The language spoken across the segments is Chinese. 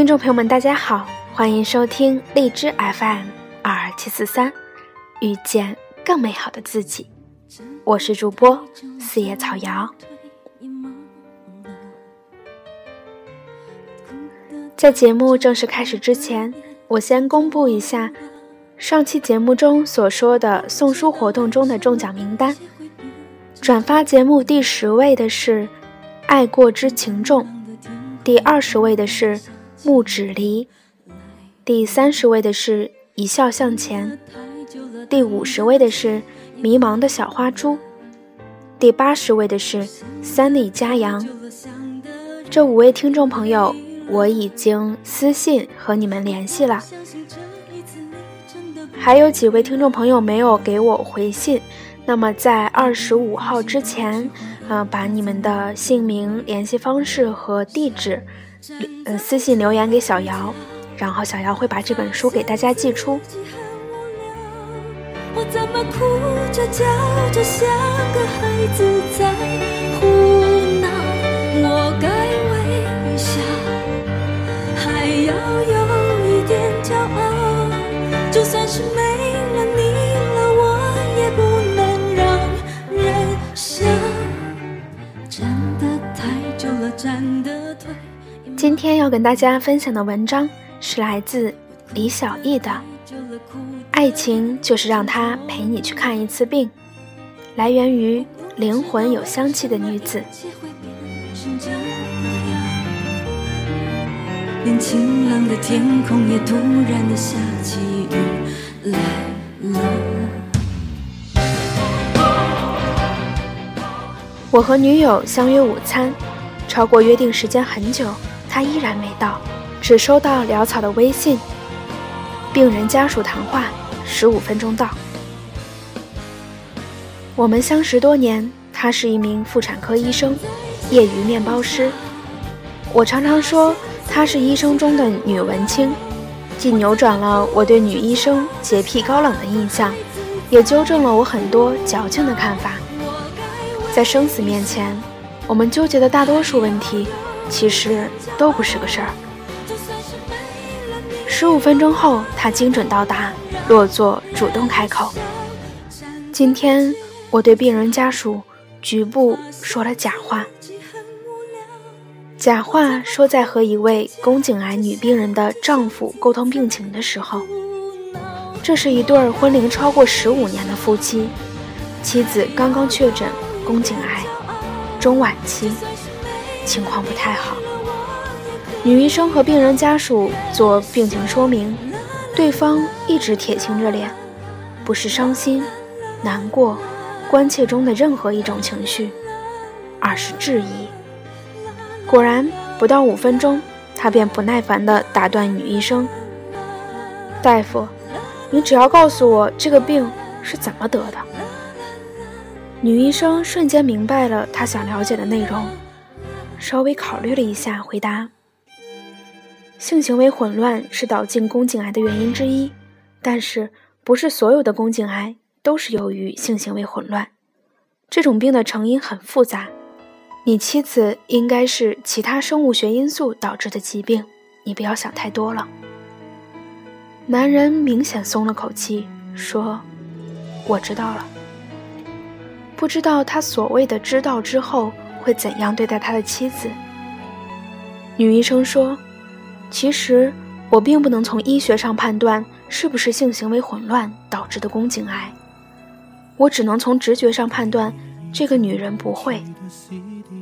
听众朋友们，大家好，欢迎收听荔枝 FM 二二七四三，遇见更美好的自己。我是主播四叶草瑶。在节目正式开始之前，我先公布一下上期节目中所说的送书活动中的中奖名单。转发节目第十位的是爱过之情重，第二十位的是。木纸梨，第三十位的是一笑向前，第五十位的是迷茫的小花猪，第八十位的是三里佳阳。这五位听众朋友，我已经私信和你们联系了。还有几位听众朋友没有给我回信，那么在二十五号之前，呃，把你们的姓名、联系方式和地址。呃，私信留言给小姚，然后小姚会把这本书给大家寄出。我怎么哭着叫着像个孩子在胡闹？我该微笑，还要有一点骄傲。就算是没了你了，我也不能让人想。站得太久了，站得腿。今天要跟大家分享的文章是来自李小艺的《爱情就是让他陪你去看一次病》，来源于灵魂有香气的女子。连晴朗的天空也突然的下起雨来了。我和女友相约午餐，超过约定时间很久。他依然没到，只收到潦草的微信。病人家属谈话，十五分钟到。我们相识多年，他是一名妇产科医生，业余面包师。我常常说他是医生中的女文青，既扭转了我对女医生洁癖高冷的印象，也纠正了我很多矫情的看法。在生死面前，我们纠结的大多数问题。其实都不是个事儿。十五分钟后，他精准到达，落座，主动开口：“今天我对病人家属局部说了假话。假话说在和一位宫颈癌女病人的丈夫沟通病情的时候。这是一对婚龄超过十五年的夫妻，妻子刚刚确诊宫颈癌，中晚期。”情况不太好，女医生和病人家属做病情说明，对方一直铁青着脸，不是伤心、难过、关切中的任何一种情绪，而是质疑。果然，不到五分钟，他便不耐烦地打断女医生：“大夫，你只要告诉我这个病是怎么得的。”女医生瞬间明白了他想了解的内容。稍微考虑了一下，回答：“性行为混乱是导致宫颈癌的原因之一，但是不是所有的宫颈癌都是由于性行为混乱。这种病的成因很复杂，你妻子应该是其他生物学因素导致的疾病，你不要想太多了。”男人明显松了口气，说：“我知道了。”不知道他所谓的“知道”之后。会怎样对待他的妻子？女医生说：“其实我并不能从医学上判断是不是性行为混乱导致的宫颈癌，我只能从直觉上判断这个女人不会。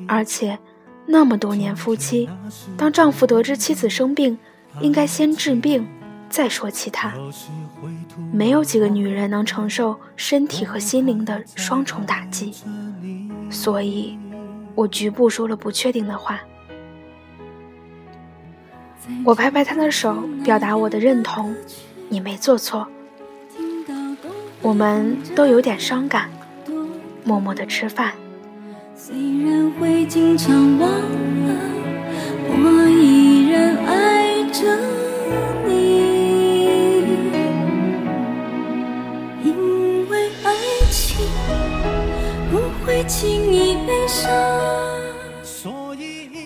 而且那么多年夫妻，当丈夫得知妻子生病，应该先治病，再说其他。没有几个女人能承受身体和心灵的双重打击，所以。”我局部说了不确定的话，我拍拍他的手，表达我的认同。你没做错，我们都有点伤感，默默的吃饭。虽然会经常忘了，我依然爱着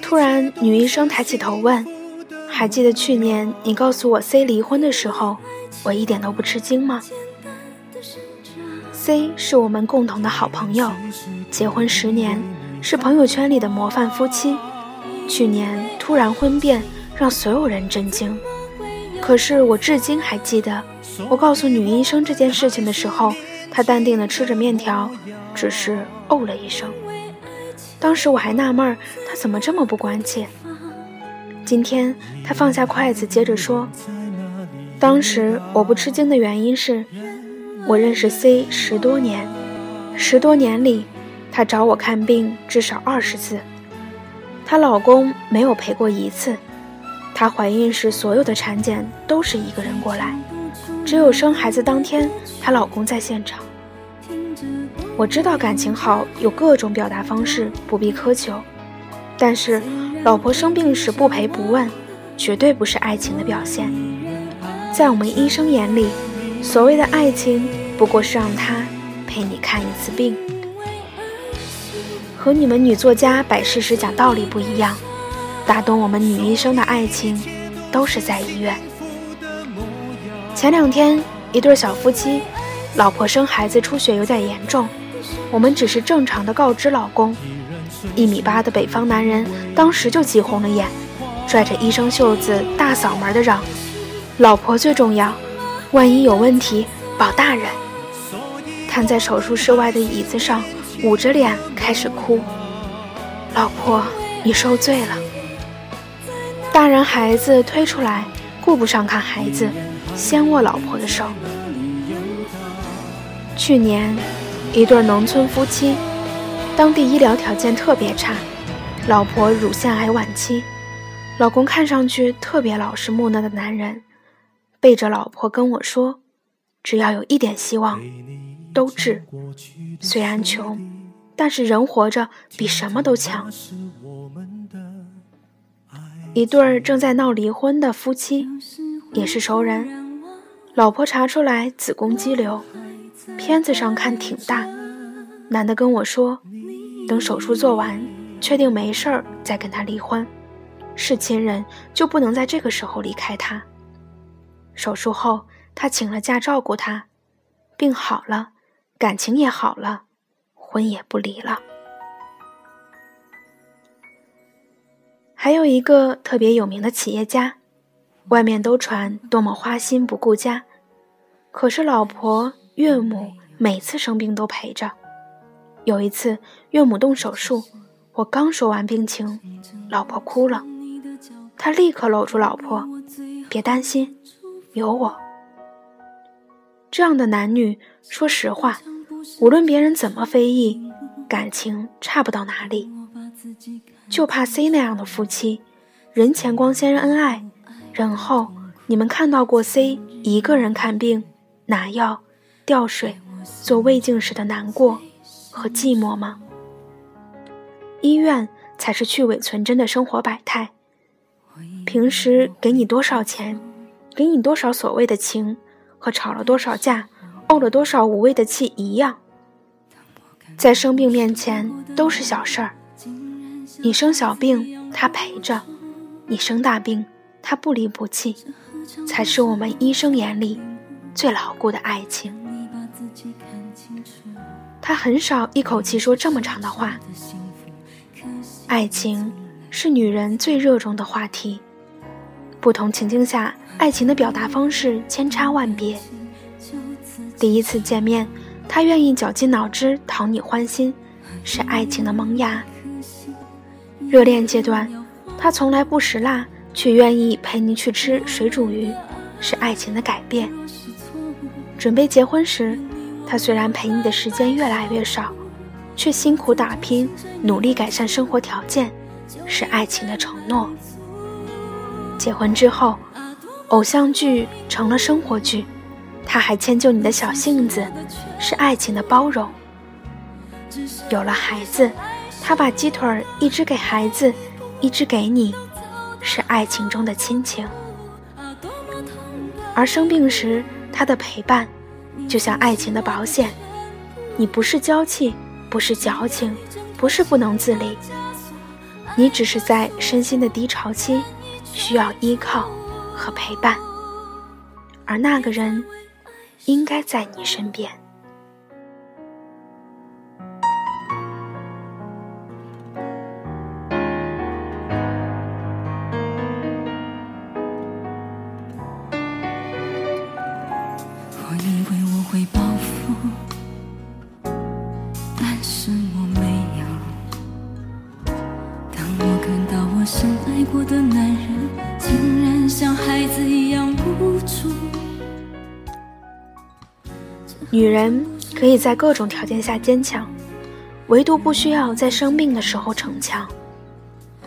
突然，女医生抬起头问：“还记得去年你告诉我 C 离婚的时候，我一点都不吃惊吗？C 是我们共同的好朋友，结婚十年，是朋友圈里的模范夫妻。去年突然婚变，让所有人震惊。可是我至今还记得，我告诉女医生这件事情的时候，她淡定地吃着面条，只是哦了一声。当时我还纳闷儿，她怎么这么不关切。今天他放下筷子，接着说：“当时我不吃惊的原因是，我认识 C 十多年，十多年里，她找我看病至少二十次，她老公没有陪过一次。她怀孕时所有的产检都是一个人过来，只有生孩子当天，她老公在现场。我知道感情好有各种表达方式，不必苛求，但是。”老婆生病时不陪不问，绝对不是爱情的表现。在我们医生眼里，所谓的爱情不过是让他陪你看一次病。和你们女作家摆事实讲道理不一样，打动我们女医生的爱情，都是在医院。前两天，一对小夫妻，老婆生孩子出血有点严重，我们只是正常的告知老公。一米八的北方男人当时就急红了眼，拽着医生袖子，大嗓门的嚷：“老婆最重要，万一有问题，保大人。”瘫在手术室外的椅子上，捂着脸开始哭：“老婆，你受罪了。”大人孩子推出来，顾不上看孩子，先握老婆的手。去年，一对农村夫妻。当地医疗条件特别差，老婆乳腺癌晚期，老公看上去特别老实木讷的男人，背着老婆跟我说：“只要有一点希望，都治。虽然穷，但是人活着比什么都强。”一对儿正在闹离婚的夫妻，也是熟人，老婆查出来子宫肌瘤，片子上看挺大，男的跟我说。等手术做完，确定没事儿再跟他离婚。是亲人就不能在这个时候离开他。手术后，他请了假照顾他，病好了，感情也好了，婚也不离了。还有一个特别有名的企业家，外面都传多么花心不顾家，可是老婆岳母每次生病都陪着。有一次，岳母动手术，我刚说完病情，老婆哭了，他立刻搂住老婆，别担心，有我。这样的男女，说实话，无论别人怎么非议，感情差不到哪里，就怕 C 那样的夫妻，人前光鲜恩爱，然后你们看到过 C 一个人看病、拿药、吊水、做胃镜时的难过。和寂寞吗？医院才是去伪存真的生活百态。平时给你多少钱，给你多少所谓的情，和吵了多少架，怄了多少无谓的气一样。在生病面前都是小事儿。你生小病，他陪着；你生大病，他不离不弃，才是我们医生眼里最牢固的爱情。他很少一口气说这么长的话。爱情是女人最热衷的话题，不同情境下，爱情的表达方式千差万别。第一次见面，他愿意绞尽脑汁讨你欢心，是爱情的萌芽。热恋阶段，他从来不食辣，却愿意陪你去吃水煮鱼，是爱情的改变。准备结婚时。他虽然陪你的时间越来越少，却辛苦打拼，努力改善生活条件，是爱情的承诺。结婚之后，偶像剧成了生活剧，他还迁就你的小性子，是爱情的包容。有了孩子，他把鸡腿一只给孩子，一只给你，是爱情中的亲情。而生病时，他的陪伴。就像爱情的保险，你不是娇气，不是矫情，不是不能自理，你只是在身心的低潮期，需要依靠和陪伴，而那个人应该在你身边。过的男人竟然像孩子一样无助女人可以在各种条件下坚强，唯独不需要在生病的时候逞强。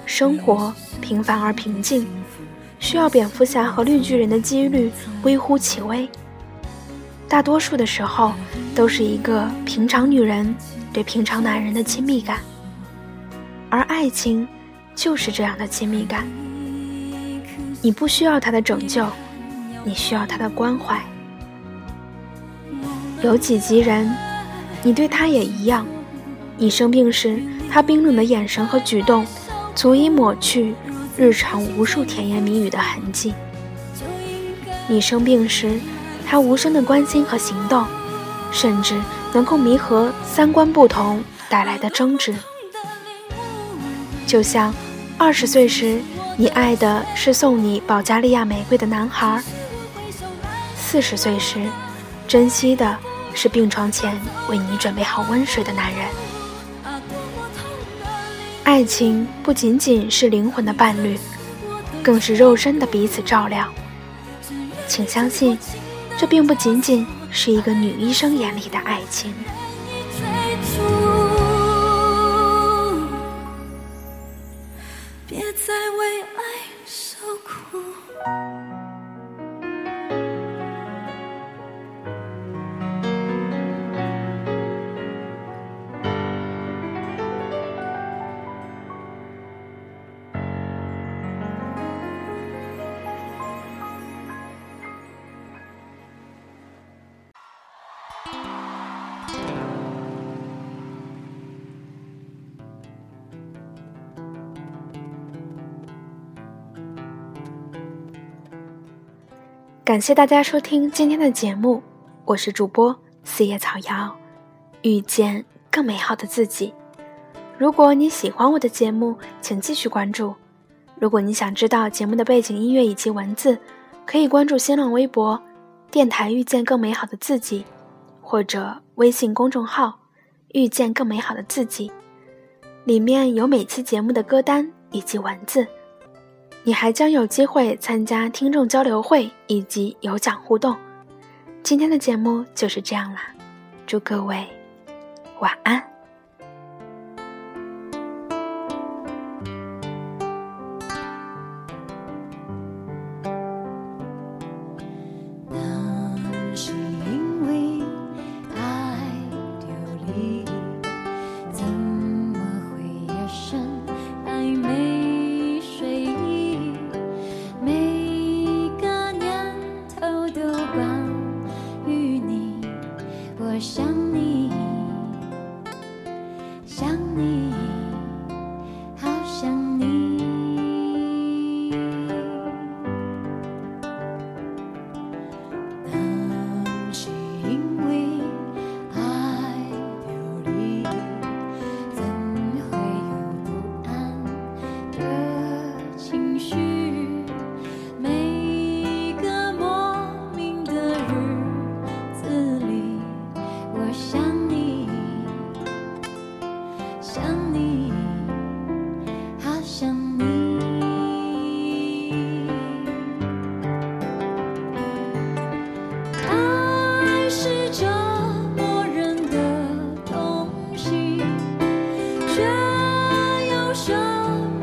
生活平凡而平静，需要蝙蝠侠和绿巨人的几率微乎其微。大多数的时候，都是一个平常女人对平常男人的亲密感，而爱情就是这样的亲密感。你不需要他的拯救，你需要他的关怀。有己及人，你对他也一样。你生病时，他冰冷的眼神和举动，足以抹去日常无数甜言蜜语的痕迹。你生病时，他无声的关心和行动，甚至能够弥合三观不同带来的争执。就像二十岁时，你爱的是送你保加利亚玫瑰的男孩；四十岁时，珍惜的。是病床前为你准备好温水的男人。爱情不仅仅是灵魂的伴侣，更是肉身的彼此照料。请相信，这并不仅仅是一个女医生眼里的爱情。感谢大家收听今天的节目，我是主播四叶草瑶，遇见更美好的自己。如果你喜欢我的节目，请继续关注。如果你想知道节目的背景音乐以及文字，可以关注新浪微博“电台遇见更美好的自己”，或者微信公众号“遇见更美好的自己”，里面有每期节目的歌单以及文字。你还将有机会参加听众交流会以及有奖互动。今天的节目就是这样啦，祝各位晚安。手。